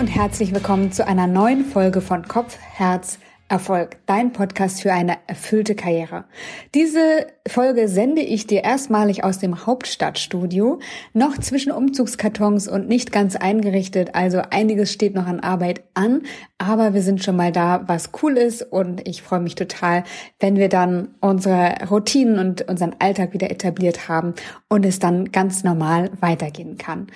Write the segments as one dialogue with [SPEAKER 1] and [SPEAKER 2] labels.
[SPEAKER 1] und herzlich willkommen zu einer neuen Folge von Kopf, Herz, Erfolg, dein Podcast für eine erfüllte Karriere. Diese Folge sende ich dir erstmalig aus dem Hauptstadtstudio, noch zwischen Umzugskartons und nicht ganz eingerichtet, also einiges steht noch an Arbeit an, aber wir sind schon mal da, was cool ist und ich freue mich total, wenn wir dann unsere Routinen und unseren Alltag wieder etabliert haben und es dann ganz normal weitergehen kann.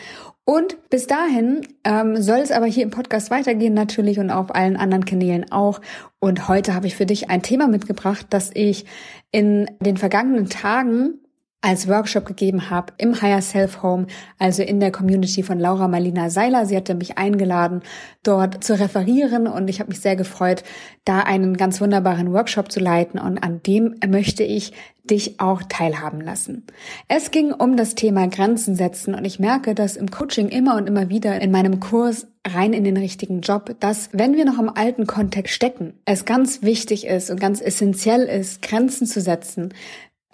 [SPEAKER 1] Und bis dahin ähm, soll es aber hier im Podcast weitergehen natürlich und auf allen anderen Kanälen auch. Und heute habe ich für dich ein Thema mitgebracht, das ich in den vergangenen Tagen als Workshop gegeben habe im Higher Self Home, also in der Community von Laura Marlina Seiler. Sie hatte mich eingeladen, dort zu referieren und ich habe mich sehr gefreut, da einen ganz wunderbaren Workshop zu leiten und an dem möchte ich dich auch teilhaben lassen. Es ging um das Thema Grenzen setzen und ich merke, dass im Coaching immer und immer wieder in meinem Kurs rein in den richtigen Job, dass wenn wir noch im alten Kontext stecken, es ganz wichtig ist und ganz essentiell ist, Grenzen zu setzen,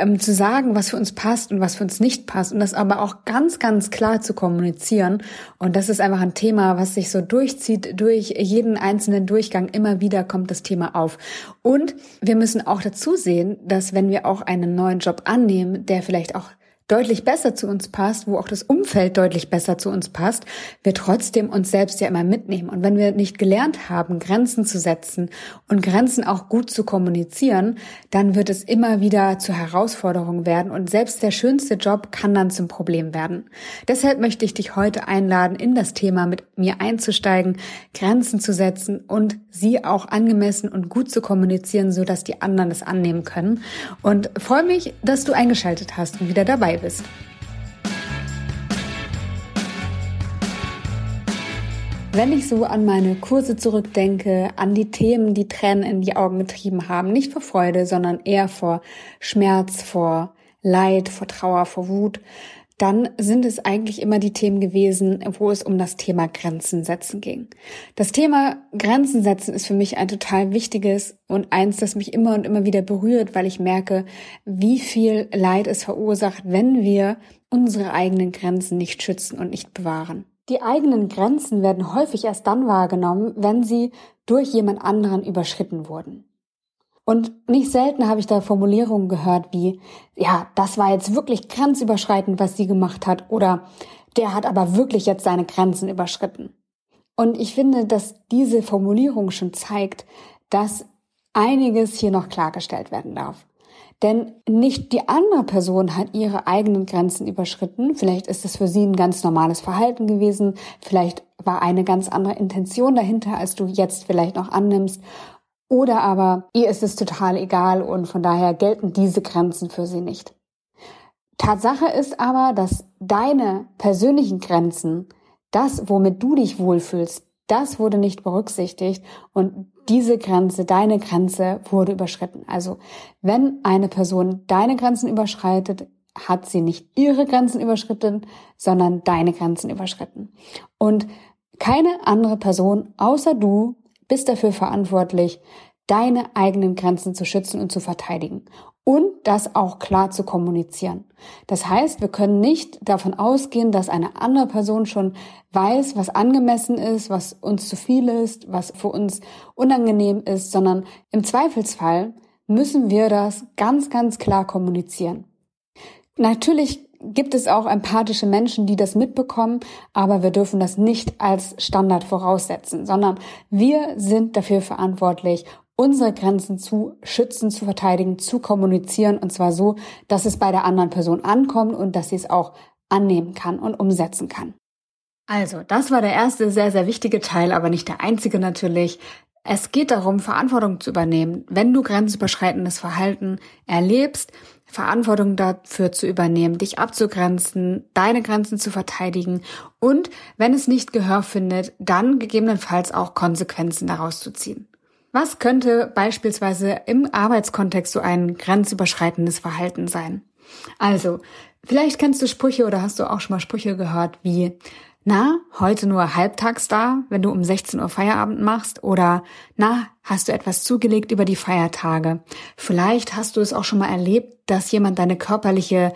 [SPEAKER 1] ähm, zu sagen, was für uns passt und was für uns nicht passt und das aber auch ganz, ganz klar zu kommunizieren. Und das ist einfach ein Thema, was sich so durchzieht, durch jeden einzelnen Durchgang immer wieder kommt das Thema auf. Und wir müssen auch dazu sehen, dass wenn wir auch einen neuen Job annehmen, der vielleicht auch deutlich besser zu uns passt, wo auch das Umfeld deutlich besser zu uns passt, wir trotzdem uns selbst ja immer mitnehmen. Und wenn wir nicht gelernt haben, Grenzen zu setzen und Grenzen auch gut zu kommunizieren, dann wird es immer wieder zur Herausforderung werden und selbst der schönste Job kann dann zum Problem werden. Deshalb möchte ich dich heute einladen, in das Thema mit mir einzusteigen, Grenzen zu setzen und sie auch angemessen und gut zu kommunizieren, so dass die anderen es annehmen können. Und freue mich, dass du eingeschaltet hast und wieder dabei bist. Wenn ich so an meine Kurse zurückdenke, an die Themen, die Tränen in die Augen getrieben haben, nicht vor Freude, sondern eher vor Schmerz, vor Leid, vor Trauer, vor Wut, dann sind es eigentlich immer die Themen gewesen, wo es um das Thema Grenzen setzen ging. Das Thema Grenzen setzen ist für mich ein total wichtiges und eins, das mich immer und immer wieder berührt, weil ich merke, wie viel Leid es verursacht, wenn wir unsere eigenen Grenzen nicht schützen und nicht bewahren. Die eigenen Grenzen werden häufig erst dann wahrgenommen, wenn sie durch jemand anderen überschritten wurden. Und nicht selten habe ich da Formulierungen gehört wie, ja, das war jetzt wirklich grenzüberschreitend, was sie gemacht hat, oder der hat aber wirklich jetzt seine Grenzen überschritten. Und ich finde, dass diese Formulierung schon zeigt, dass einiges hier noch klargestellt werden darf. Denn nicht die andere Person hat ihre eigenen Grenzen überschritten. Vielleicht ist es für sie ein ganz normales Verhalten gewesen. Vielleicht war eine ganz andere Intention dahinter, als du jetzt vielleicht noch annimmst. Oder aber ihr ist es total egal und von daher gelten diese Grenzen für sie nicht. Tatsache ist aber, dass deine persönlichen Grenzen, das, womit du dich wohlfühlst, das wurde nicht berücksichtigt und diese Grenze, deine Grenze wurde überschritten. Also wenn eine Person deine Grenzen überschreitet, hat sie nicht ihre Grenzen überschritten, sondern deine Grenzen überschritten. Und keine andere Person außer du bist dafür verantwortlich, deine eigenen Grenzen zu schützen und zu verteidigen und das auch klar zu kommunizieren. Das heißt, wir können nicht davon ausgehen, dass eine andere Person schon weiß, was angemessen ist, was uns zu viel ist, was für uns unangenehm ist, sondern im Zweifelsfall müssen wir das ganz, ganz klar kommunizieren. Natürlich gibt es auch empathische Menschen, die das mitbekommen, aber wir dürfen das nicht als Standard voraussetzen, sondern wir sind dafür verantwortlich, unsere Grenzen zu schützen, zu verteidigen, zu kommunizieren und zwar so, dass es bei der anderen Person ankommt und dass sie es auch annehmen kann und umsetzen kann. Also, das war der erste sehr, sehr wichtige Teil, aber nicht der einzige natürlich. Es geht darum, Verantwortung zu übernehmen. Wenn du grenzüberschreitendes Verhalten erlebst, Verantwortung dafür zu übernehmen, dich abzugrenzen, deine Grenzen zu verteidigen und wenn es nicht Gehör findet, dann gegebenenfalls auch Konsequenzen daraus zu ziehen. Was könnte beispielsweise im Arbeitskontext so ein grenzüberschreitendes Verhalten sein? Also, vielleicht kennst du Sprüche oder hast du auch schon mal Sprüche gehört wie, na, heute nur halbtags da, wenn du um 16 Uhr Feierabend machst oder na, hast du etwas zugelegt über die Feiertage? Vielleicht hast du es auch schon mal erlebt, dass jemand deine körperliche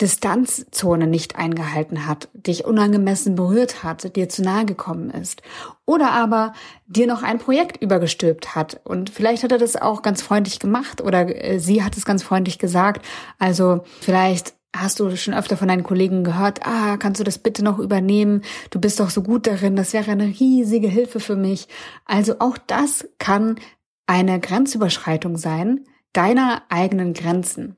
[SPEAKER 1] Distanzzone nicht eingehalten hat, dich unangemessen berührt hat, dir zu nahe gekommen ist. Oder aber dir noch ein Projekt übergestülpt hat. Und vielleicht hat er das auch ganz freundlich gemacht oder äh, sie hat es ganz freundlich gesagt. Also vielleicht hast du schon öfter von deinen Kollegen gehört, ah, kannst du das bitte noch übernehmen? Du bist doch so gut darin, das wäre eine riesige Hilfe für mich. Also auch das kann eine Grenzüberschreitung sein, deiner eigenen Grenzen.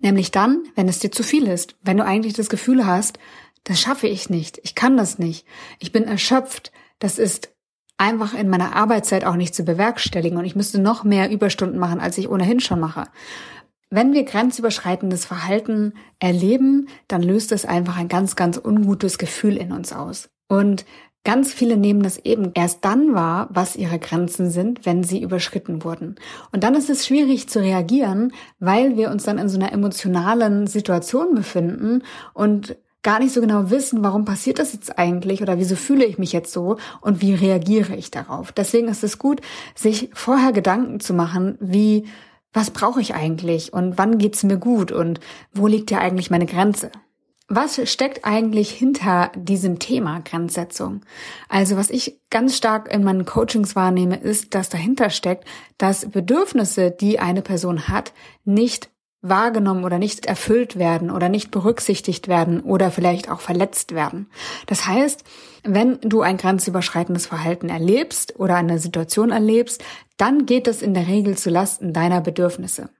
[SPEAKER 1] Nämlich dann, wenn es dir zu viel ist, wenn du eigentlich das Gefühl hast, das schaffe ich nicht, ich kann das nicht, ich bin erschöpft, das ist einfach in meiner Arbeitszeit auch nicht zu bewerkstelligen und ich müsste noch mehr Überstunden machen, als ich ohnehin schon mache. Wenn wir grenzüberschreitendes Verhalten erleben, dann löst es einfach ein ganz, ganz ungutes Gefühl in uns aus. Und Ganz viele nehmen das eben erst dann wahr, was ihre Grenzen sind, wenn sie überschritten wurden. Und dann ist es schwierig zu reagieren, weil wir uns dann in so einer emotionalen Situation befinden und gar nicht so genau wissen, warum passiert das jetzt eigentlich oder wieso fühle ich mich jetzt so und wie reagiere ich darauf. Deswegen ist es gut, sich vorher Gedanken zu machen, wie, was brauche ich eigentlich und wann geht's mir gut und wo liegt ja eigentlich meine Grenze? Was steckt eigentlich hinter diesem Thema Grenzsetzung? Also was ich ganz stark in meinen Coachings wahrnehme, ist, dass dahinter steckt, dass Bedürfnisse, die eine Person hat, nicht wahrgenommen oder nicht erfüllt werden oder nicht berücksichtigt werden oder vielleicht auch verletzt werden. Das heißt, wenn du ein grenzüberschreitendes Verhalten erlebst oder eine Situation erlebst, dann geht es in der Regel zu Lasten deiner Bedürfnisse.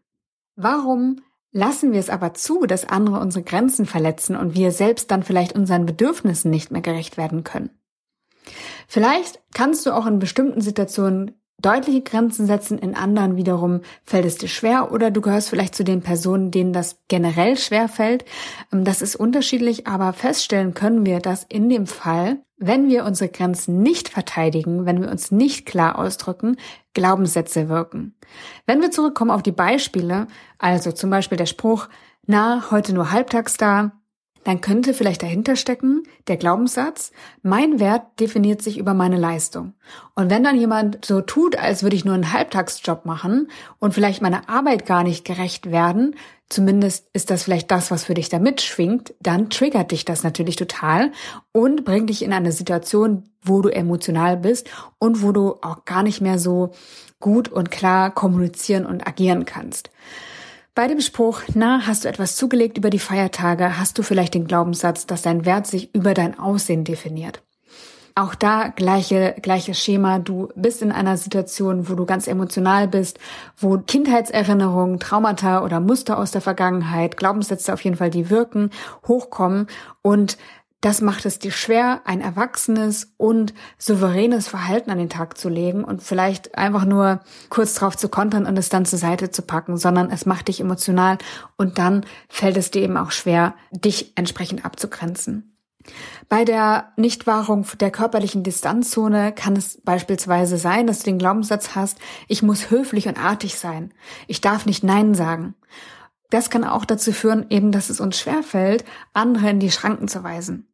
[SPEAKER 1] Warum Lassen wir es aber zu, dass andere unsere Grenzen verletzen und wir selbst dann vielleicht unseren Bedürfnissen nicht mehr gerecht werden können. Vielleicht kannst du auch in bestimmten Situationen deutliche Grenzen setzen, in anderen wiederum fällt es dir schwer oder du gehörst vielleicht zu den Personen, denen das generell schwer fällt. Ähm, das ist unterschiedlich, aber feststellen können wir, dass in dem Fall, wenn wir unsere Grenzen nicht verteidigen, wenn wir uns nicht klar ausdrücken, Glaubenssätze wirken. Wenn wir zurückkommen auf die Beispiele, also zum Beispiel der Spruch, na, heute nur halbtags da, dann könnte vielleicht dahinter stecken der Glaubenssatz, mein Wert definiert sich über meine Leistung. Und wenn dann jemand so tut, als würde ich nur einen Halbtagsjob machen und vielleicht meiner Arbeit gar nicht gerecht werden, zumindest ist das vielleicht das, was für dich da mitschwingt, dann triggert dich das natürlich total und bringt dich in eine Situation, wo du emotional bist und wo du auch gar nicht mehr so gut und klar kommunizieren und agieren kannst. Bei dem Spruch, na, hast du etwas zugelegt über die Feiertage, hast du vielleicht den Glaubenssatz, dass dein Wert sich über dein Aussehen definiert. Auch da gleiche, gleiches Schema. Du bist in einer Situation, wo du ganz emotional bist, wo Kindheitserinnerungen, Traumata oder Muster aus der Vergangenheit, Glaubenssätze auf jeden Fall, die wirken, hochkommen und das macht es dir schwer, ein erwachsenes und souveränes Verhalten an den Tag zu legen und vielleicht einfach nur kurz drauf zu kontern und es dann zur Seite zu packen, sondern es macht dich emotional und dann fällt es dir eben auch schwer, dich entsprechend abzugrenzen. Bei der Nichtwahrung der körperlichen Distanzzone kann es beispielsweise sein, dass du den Glaubenssatz hast, ich muss höflich und artig sein. Ich darf nicht Nein sagen. Das kann auch dazu führen, eben, dass es uns schwerfällt, andere in die Schranken zu weisen.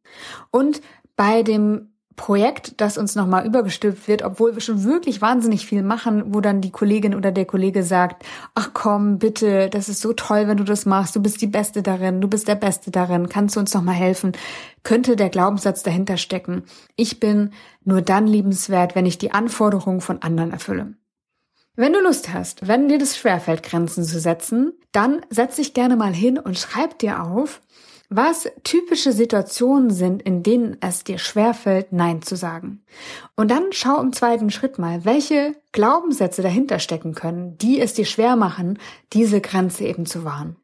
[SPEAKER 1] Und bei dem Projekt, das uns nochmal übergestülpt wird, obwohl wir schon wirklich wahnsinnig viel machen, wo dann die Kollegin oder der Kollege sagt, ach komm, bitte, das ist so toll, wenn du das machst, du bist die Beste darin, du bist der Beste darin, kannst du uns nochmal helfen, könnte der Glaubenssatz dahinter stecken. Ich bin nur dann liebenswert, wenn ich die Anforderungen von anderen erfülle. Wenn du Lust hast, wenn dir das schwerfällt, Grenzen zu setzen, dann setz dich gerne mal hin und schreib dir auf, was typische Situationen sind, in denen es dir schwerfällt, Nein zu sagen. Und dann schau im zweiten Schritt mal, welche Glaubenssätze dahinter stecken können, die es dir schwer machen, diese Grenze eben zu wahren.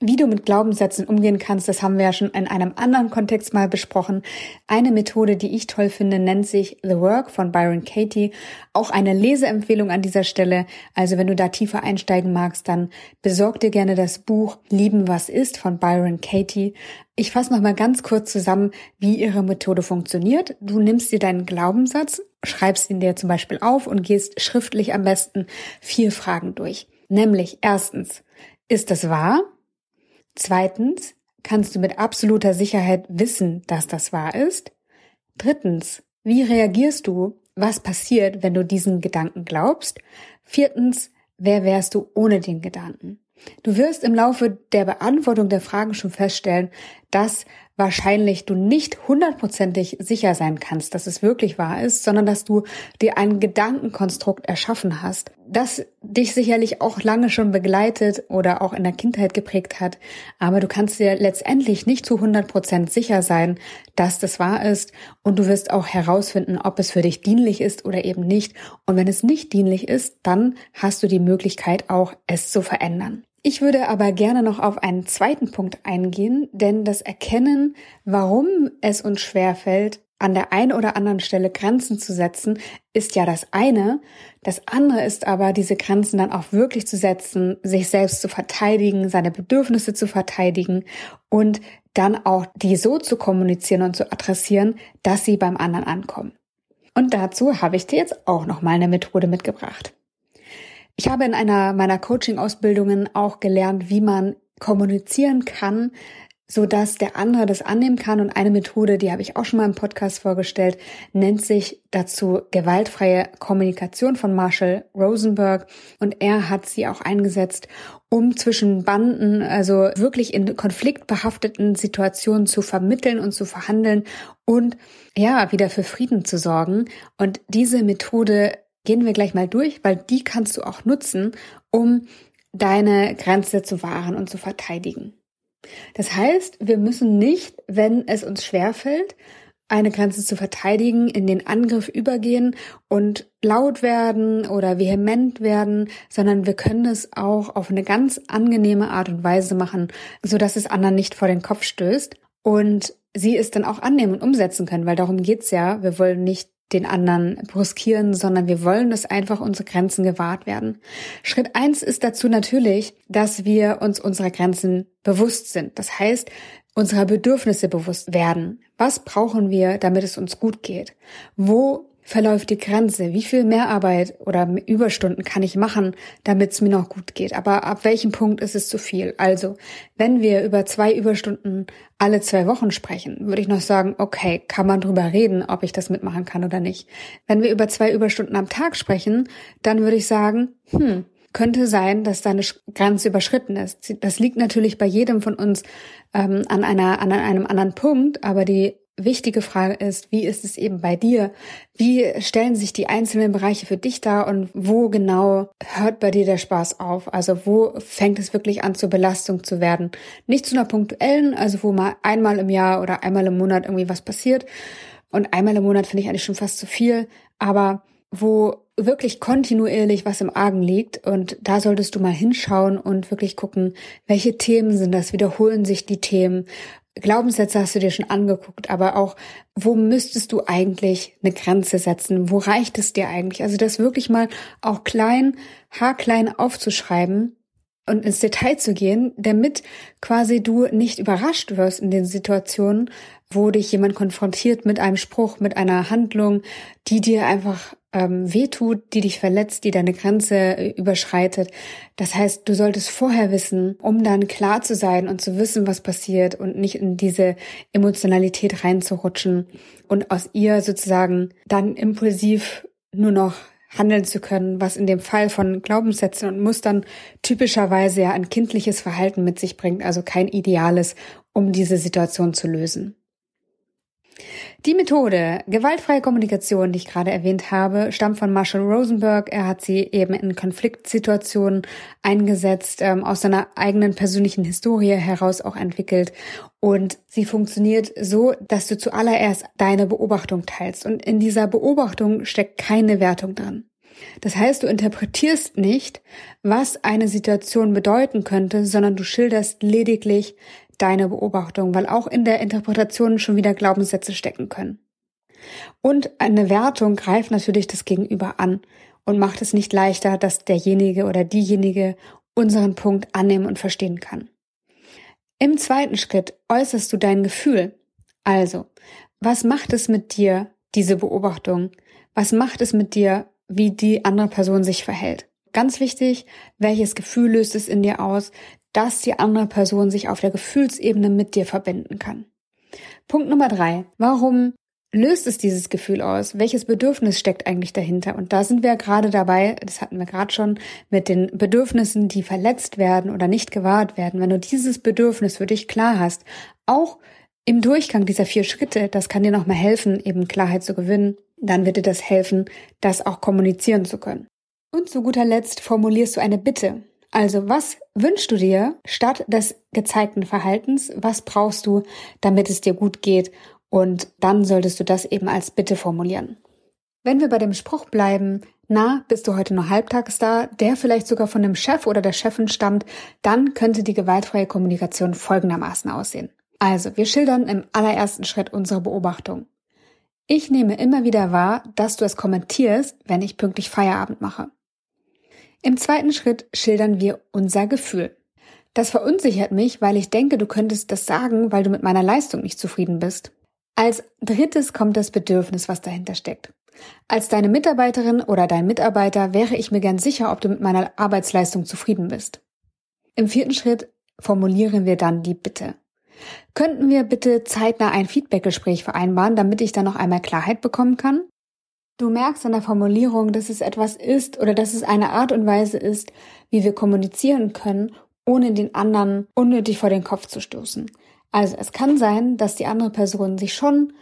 [SPEAKER 1] Wie du mit Glaubenssätzen umgehen kannst, das haben wir ja schon in einem anderen Kontext mal besprochen. Eine Methode, die ich toll finde, nennt sich The Work von Byron Katie. Auch eine Leseempfehlung an dieser Stelle. Also wenn du da tiefer einsteigen magst, dann besorg dir gerne das Buch Lieben, was ist von Byron Katie. Ich fasse nochmal ganz kurz zusammen, wie ihre Methode funktioniert. Du nimmst dir deinen Glaubenssatz, schreibst ihn dir zum Beispiel auf und gehst schriftlich am besten vier Fragen durch. Nämlich erstens, ist das wahr? Zweitens, kannst du mit absoluter Sicherheit wissen, dass das wahr ist? Drittens, wie reagierst du? Was passiert, wenn du diesen Gedanken glaubst? Viertens, wer wärst du ohne den Gedanken? Du wirst im Laufe der Beantwortung der Fragen schon feststellen, dass wahrscheinlich du nicht hundertprozentig sicher sein kannst, dass es wirklich wahr ist, sondern dass du dir ein Gedankenkonstrukt erschaffen hast, das dich sicherlich auch lange schon begleitet oder auch in der Kindheit geprägt hat. Aber du kannst dir letztendlich nicht zu hundert Prozent sicher sein, dass das wahr ist und du wirst auch herausfinden, ob es für dich dienlich ist oder eben nicht. Und wenn es nicht dienlich ist, dann hast du die Möglichkeit auch, es zu verändern. Ich würde aber gerne noch auf einen zweiten Punkt eingehen, denn das Erkennen, warum es uns schwerfällt, an der einen oder anderen Stelle Grenzen zu setzen, ist ja das eine. Das andere ist aber, diese Grenzen dann auch wirklich zu setzen, sich selbst zu verteidigen, seine Bedürfnisse zu verteidigen und dann auch die so zu kommunizieren und zu adressieren, dass sie beim anderen ankommen. Und dazu habe ich dir jetzt auch noch mal eine Methode mitgebracht. Ich habe in einer meiner Coaching-Ausbildungen auch gelernt, wie man kommunizieren kann, so dass der andere das annehmen kann. Und eine Methode, die habe ich auch schon mal im Podcast vorgestellt, nennt sich dazu gewaltfreie Kommunikation von Marshall Rosenberg. Und er hat sie auch eingesetzt, um zwischen Banden, also wirklich in konfliktbehafteten Situationen zu vermitteln und zu verhandeln und ja, wieder für Frieden zu sorgen. Und diese Methode gehen wir gleich mal durch, weil die kannst du auch nutzen, um deine Grenze zu wahren und zu verteidigen. Das heißt, wir müssen nicht, wenn es uns schwerfällt, eine Grenze zu verteidigen, in den Angriff übergehen und laut werden oder vehement werden, sondern wir können es auch auf eine ganz angenehme Art und Weise machen, so dass es anderen nicht vor den Kopf stößt und sie es dann auch annehmen und umsetzen können, weil darum geht's ja. Wir wollen nicht den anderen bruskieren, sondern wir wollen, dass einfach unsere Grenzen gewahrt werden. Schritt eins ist dazu natürlich, dass wir uns unserer Grenzen bewusst sind. Das heißt, unserer Bedürfnisse bewusst werden. Was brauchen wir, damit es uns gut geht? Wo verläuft die Grenze? Wie viel Mehrarbeit oder Überstunden kann ich machen, damit es mir noch gut geht? Aber ab welchem Punkt ist es zu viel? Also, wenn wir über zwei Überstunden alle zwei Wochen sprechen, würde ich noch sagen, okay, kann man drüber reden, ob ich das mitmachen kann oder nicht. Wenn wir über zwei Überstunden am Tag sprechen, dann würde ich sagen, hm, könnte sein, dass deine Grenze überschritten ist. Das liegt natürlich bei jedem von uns ähm, an einer an einem anderen Punkt, aber die wichtige Frage ist, wie ist es eben bei dir? Wie stellen sich die einzelnen Bereiche für dich dar und wo genau hört bei dir der Spaß auf? Also wo fängt es wirklich an zur Belastung zu werden? Nicht zu einer punktuellen, also wo mal einmal im Jahr oder einmal im Monat irgendwie was passiert. Und einmal im Monat finde ich eigentlich schon fast zu viel, aber wo wirklich kontinuierlich was im Argen liegt und da solltest du mal hinschauen und wirklich gucken, welche Themen sind das, wiederholen sich die Themen, Glaubenssätze hast du dir schon angeguckt, aber auch, wo müsstest du eigentlich eine Grenze setzen? Wo reicht es dir eigentlich? Also das wirklich mal auch klein, haarklein aufzuschreiben und ins Detail zu gehen, damit quasi du nicht überrascht wirst in den Situationen, wo dich jemand konfrontiert mit einem Spruch, mit einer Handlung, die dir einfach ähm, wehtut, die dich verletzt, die deine Grenze äh, überschreitet. Das heißt, du solltest vorher wissen, um dann klar zu sein und zu wissen, was passiert und nicht in diese Emotionalität reinzurutschen und aus ihr sozusagen dann impulsiv nur noch handeln zu können, was in dem Fall von Glaubenssätzen und Mustern typischerweise ja ein kindliches Verhalten mit sich bringt, also kein ideales, um diese Situation zu lösen. Die Methode gewaltfreie Kommunikation, die ich gerade erwähnt habe, stammt von Marshall Rosenberg. Er hat sie eben in Konfliktsituationen eingesetzt, ähm, aus seiner eigenen persönlichen Historie heraus auch entwickelt. Und sie funktioniert so, dass du zuallererst deine Beobachtung teilst. Und in dieser Beobachtung steckt keine Wertung dran. Das heißt, du interpretierst nicht, was eine Situation bedeuten könnte, sondern du schilderst lediglich, deine Beobachtung, weil auch in der Interpretation schon wieder Glaubenssätze stecken können. Und eine Wertung greift natürlich das Gegenüber an und macht es nicht leichter, dass derjenige oder diejenige unseren Punkt annehmen und verstehen kann. Im zweiten Schritt äußerst du dein Gefühl. Also, was macht es mit dir, diese Beobachtung? Was macht es mit dir, wie die andere Person sich verhält? Ganz wichtig, welches Gefühl löst es in dir aus? Dass die andere Person sich auf der Gefühlsebene mit dir verbinden kann. Punkt Nummer drei. Warum löst es dieses Gefühl aus? Welches Bedürfnis steckt eigentlich dahinter? Und da sind wir gerade dabei, das hatten wir gerade schon, mit den Bedürfnissen, die verletzt werden oder nicht gewahrt werden. Wenn du dieses Bedürfnis für dich klar hast, auch im Durchgang dieser vier Schritte, das kann dir nochmal helfen, eben Klarheit zu gewinnen, dann wird dir das helfen, das auch kommunizieren zu können. Und zu guter Letzt formulierst du eine Bitte. Also was wünschst du dir statt des gezeigten Verhaltens? Was brauchst du, damit es dir gut geht? Und dann solltest du das eben als Bitte formulieren. Wenn wir bei dem Spruch bleiben, na, bist du heute nur halbtags da, der vielleicht sogar von dem Chef oder der Chefin stammt, dann könnte die gewaltfreie Kommunikation folgendermaßen aussehen. Also, wir schildern im allerersten Schritt unsere Beobachtung. Ich nehme immer wieder wahr, dass du es kommentierst, wenn ich pünktlich Feierabend mache. Im zweiten Schritt schildern wir unser Gefühl. Das verunsichert mich, weil ich denke, du könntest das sagen, weil du mit meiner Leistung nicht zufrieden bist. Als drittes kommt das Bedürfnis, was dahinter steckt. Als deine Mitarbeiterin oder dein Mitarbeiter wäre ich mir gern sicher, ob du mit meiner Arbeitsleistung zufrieden bist. Im vierten Schritt formulieren wir dann die Bitte. Könnten wir bitte zeitnah ein Feedbackgespräch vereinbaren, damit ich dann noch einmal Klarheit bekommen kann? Du merkst an der Formulierung, dass es etwas ist oder dass es eine Art und Weise ist, wie wir kommunizieren können, ohne den anderen unnötig vor den Kopf zu stoßen. Also es kann sein, dass die andere Person sich schon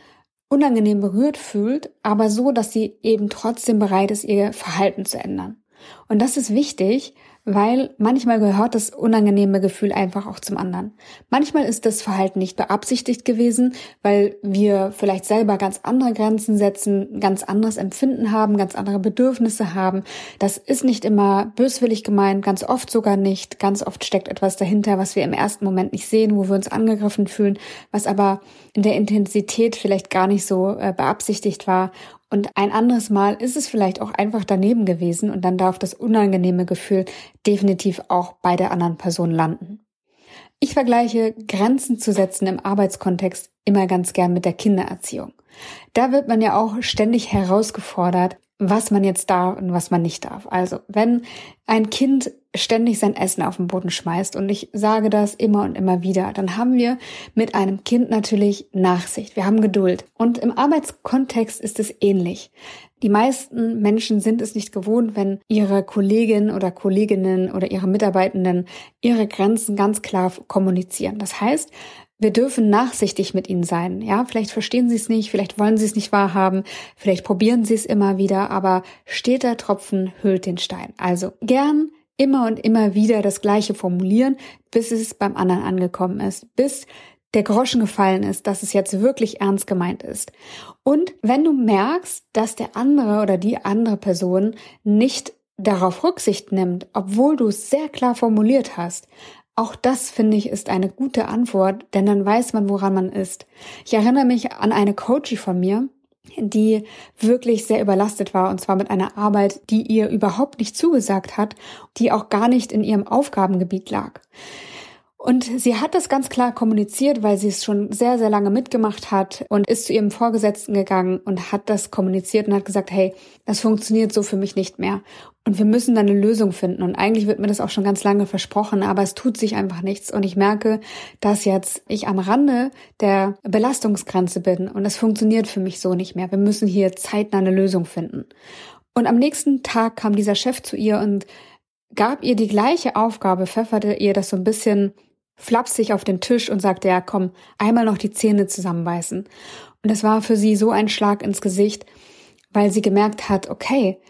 [SPEAKER 1] unangenehm berührt fühlt, aber so, dass sie eben trotzdem bereit ist, ihr Verhalten zu ändern. Und das ist wichtig, weil manchmal gehört das unangenehme Gefühl einfach auch zum anderen. Manchmal ist das Verhalten nicht beabsichtigt gewesen, weil wir vielleicht selber ganz andere Grenzen setzen, ganz anderes Empfinden haben, ganz andere Bedürfnisse haben. Das ist nicht immer böswillig gemeint, ganz oft sogar nicht. Ganz oft steckt etwas dahinter, was wir im ersten Moment nicht sehen, wo wir uns angegriffen fühlen, was aber in der Intensität vielleicht gar nicht so äh, beabsichtigt war und ein anderes Mal ist es vielleicht auch einfach daneben gewesen und dann darf das unangenehme Gefühl definitiv auch bei der anderen Person landen. Ich vergleiche Grenzen zu setzen im Arbeitskontext immer ganz gern mit der Kindererziehung. Da wird man ja auch ständig herausgefordert, was man jetzt darf und was man nicht darf. Also, wenn ein Kind ständig sein Essen auf den Boden schmeißt und ich sage das immer und immer wieder, dann haben wir mit einem Kind natürlich Nachsicht. Wir haben Geduld. Und im Arbeitskontext ist es ähnlich. Die meisten Menschen sind es nicht gewohnt, wenn ihre Kolleginnen oder Kolleginnen oder ihre Mitarbeitenden ihre Grenzen ganz klar kommunizieren. Das heißt, wir dürfen nachsichtig mit ihnen sein. Ja, vielleicht verstehen sie es nicht, vielleicht wollen sie es nicht wahrhaben, vielleicht probieren sie es immer wieder, aber steter Tropfen hüllt den Stein. Also gern immer und immer wieder das Gleiche formulieren, bis es beim anderen angekommen ist, bis der Groschen gefallen ist, dass es jetzt wirklich ernst gemeint ist. Und wenn du merkst, dass der andere oder die andere Person nicht darauf Rücksicht nimmt, obwohl du es sehr klar formuliert hast, auch das, finde ich, ist eine gute Antwort, denn dann weiß man, woran man ist. Ich erinnere mich an eine Coachie von mir, die wirklich sehr überlastet war und zwar mit einer Arbeit, die ihr überhaupt nicht zugesagt hat, die auch gar nicht in ihrem Aufgabengebiet lag. Und sie hat das ganz klar kommuniziert, weil sie es schon sehr, sehr lange mitgemacht hat und ist zu ihrem Vorgesetzten gegangen und hat das kommuniziert und hat gesagt, hey, das funktioniert so für mich nicht mehr. Und wir müssen da eine Lösung finden. Und eigentlich wird mir das auch schon ganz lange versprochen, aber es tut sich einfach nichts. Und ich merke, dass jetzt ich am Rande der Belastungsgrenze bin und es funktioniert für mich so nicht mehr. Wir müssen hier zeitnah eine Lösung finden. Und am nächsten Tag kam dieser Chef zu ihr und gab ihr die gleiche Aufgabe, pfefferte ihr das so ein bisschen flapsig auf den Tisch und sagte, ja, komm, einmal noch die Zähne zusammenbeißen. Und das war für sie so ein Schlag ins Gesicht, weil sie gemerkt hat, okay,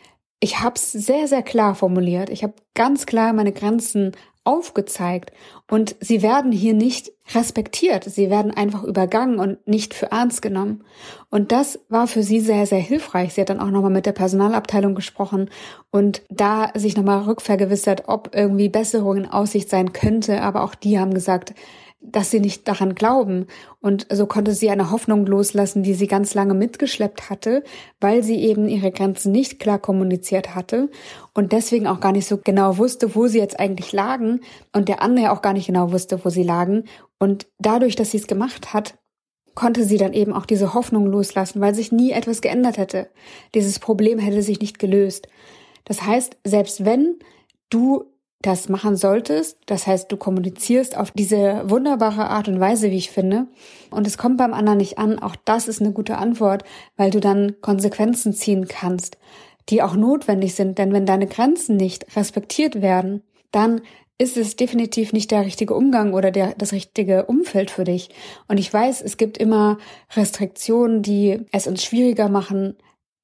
[SPEAKER 1] ich habe es sehr, sehr klar formuliert. Ich habe ganz klar meine Grenzen aufgezeigt und sie werden hier nicht respektiert. Sie werden einfach übergangen und nicht für ernst genommen. Und das war für sie sehr, sehr hilfreich. Sie hat dann auch nochmal mit der Personalabteilung gesprochen und da sich nochmal rückvergewissert, ob irgendwie Besserung in Aussicht sein könnte. Aber auch die haben gesagt, dass sie nicht daran glauben. Und so konnte sie eine Hoffnung loslassen, die sie ganz lange mitgeschleppt hatte, weil sie eben ihre Grenzen nicht klar kommuniziert hatte und deswegen auch gar nicht so genau wusste, wo sie jetzt eigentlich lagen und der andere auch gar nicht genau wusste, wo sie lagen. Und dadurch, dass sie es gemacht hat, konnte sie dann eben auch diese Hoffnung loslassen, weil sich nie etwas geändert hätte. Dieses Problem hätte sich nicht gelöst. Das heißt, selbst wenn du das machen solltest. Das heißt, du kommunizierst auf diese wunderbare Art und Weise, wie ich finde. Und es kommt beim anderen nicht an. Auch das ist eine gute Antwort, weil du dann Konsequenzen ziehen kannst, die auch notwendig sind. Denn wenn deine Grenzen nicht respektiert werden, dann ist es definitiv nicht der richtige Umgang oder der, das richtige Umfeld für dich. Und ich weiß, es gibt immer Restriktionen, die es uns schwieriger machen,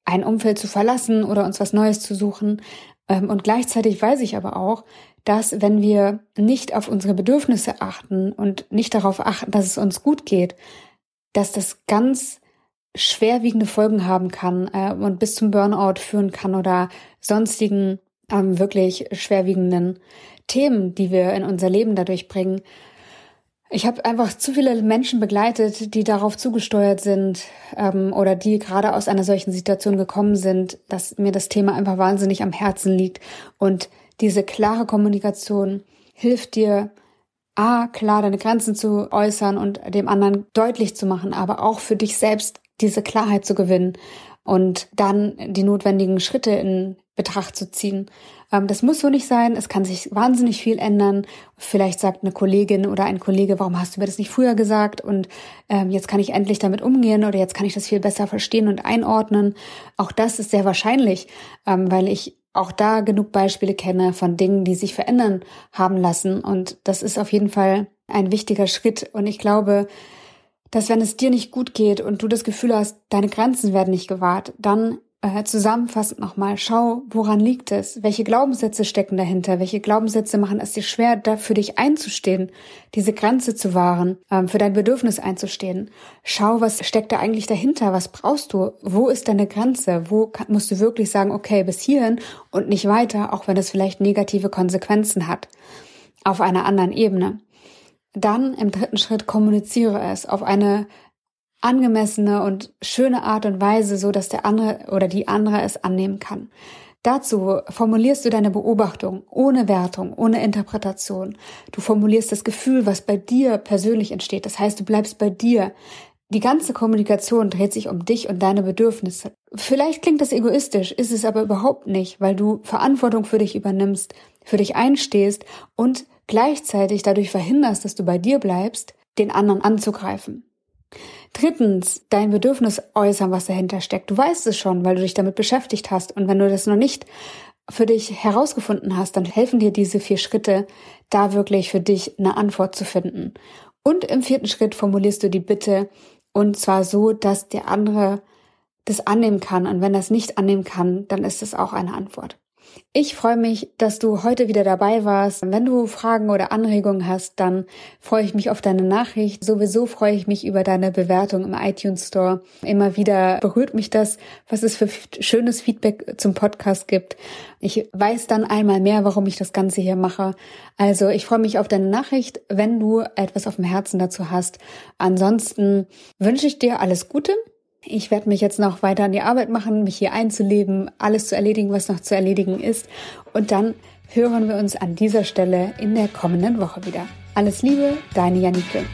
[SPEAKER 1] ein Umfeld zu verlassen oder uns was Neues zu suchen. Ähm, und gleichzeitig weiß ich aber auch, dass wenn wir nicht auf unsere Bedürfnisse achten und nicht darauf achten, dass es uns gut geht, dass das ganz schwerwiegende Folgen haben kann äh, und bis zum Burnout führen kann oder sonstigen ähm, wirklich schwerwiegenden Themen, die wir in unser Leben dadurch bringen. Ich habe einfach zu viele Menschen begleitet, die darauf zugesteuert sind ähm, oder die gerade aus einer solchen Situation gekommen sind, dass mir das Thema einfach wahnsinnig am Herzen liegt. Und diese klare Kommunikation hilft dir, A, klar deine Grenzen zu äußern und dem anderen deutlich zu machen, aber auch für dich selbst diese Klarheit zu gewinnen und dann die notwendigen Schritte in Betracht zu ziehen. Ähm, das muss so nicht sein. Es kann sich wahnsinnig viel ändern. Vielleicht sagt eine Kollegin oder ein Kollege, warum hast du mir das nicht früher gesagt? Und ähm, jetzt kann ich endlich damit umgehen oder jetzt kann ich das viel besser verstehen und einordnen. Auch das ist sehr wahrscheinlich, ähm, weil ich auch da genug Beispiele kenne von Dingen, die sich verändern haben lassen. Und das ist auf jeden Fall ein wichtiger Schritt. Und ich glaube, dass wenn es dir nicht gut geht und du das Gefühl hast, deine Grenzen werden nicht gewahrt, dann äh, zusammenfassend nochmal, schau, woran liegt es? Welche Glaubenssätze stecken dahinter? Welche Glaubenssätze machen es dir schwer, da für dich einzustehen, diese Grenze zu wahren, ähm, für dein Bedürfnis einzustehen? Schau, was steckt da eigentlich dahinter? Was brauchst du? Wo ist deine Grenze? Wo kann, musst du wirklich sagen, okay, bis hierhin und nicht weiter, auch wenn es vielleicht negative Konsequenzen hat, auf einer anderen Ebene? Dann im dritten Schritt kommuniziere es auf eine angemessene und schöne Art und Weise, so dass der andere oder die andere es annehmen kann. Dazu formulierst du deine Beobachtung ohne Wertung, ohne Interpretation. Du formulierst das Gefühl, was bei dir persönlich entsteht. Das heißt, du bleibst bei dir. Die ganze Kommunikation dreht sich um dich und deine Bedürfnisse. Vielleicht klingt das egoistisch, ist es aber überhaupt nicht, weil du Verantwortung für dich übernimmst, für dich einstehst und gleichzeitig dadurch verhinderst, dass du bei dir bleibst, den anderen anzugreifen. Drittens, dein Bedürfnis äußern, was dahinter steckt. Du weißt es schon, weil du dich damit beschäftigt hast. Und wenn du das noch nicht für dich herausgefunden hast, dann helfen dir diese vier Schritte, da wirklich für dich eine Antwort zu finden. Und im vierten Schritt formulierst du die Bitte und zwar so, dass der andere das annehmen kann. Und wenn er es nicht annehmen kann, dann ist es auch eine Antwort. Ich freue mich, dass du heute wieder dabei warst. Wenn du Fragen oder Anregungen hast, dann freue ich mich auf deine Nachricht. Sowieso freue ich mich über deine Bewertung im iTunes Store. Immer wieder berührt mich das, was es für schönes Feedback zum Podcast gibt. Ich weiß dann einmal mehr, warum ich das Ganze hier mache. Also ich freue mich auf deine Nachricht, wenn du etwas auf dem Herzen dazu hast. Ansonsten wünsche ich dir alles Gute ich werde mich jetzt noch weiter an die Arbeit machen, mich hier einzuleben, alles zu erledigen, was noch zu erledigen ist. Und dann hören wir uns an dieser Stelle in der kommenden Woche wieder. Alles Liebe, deine Janike.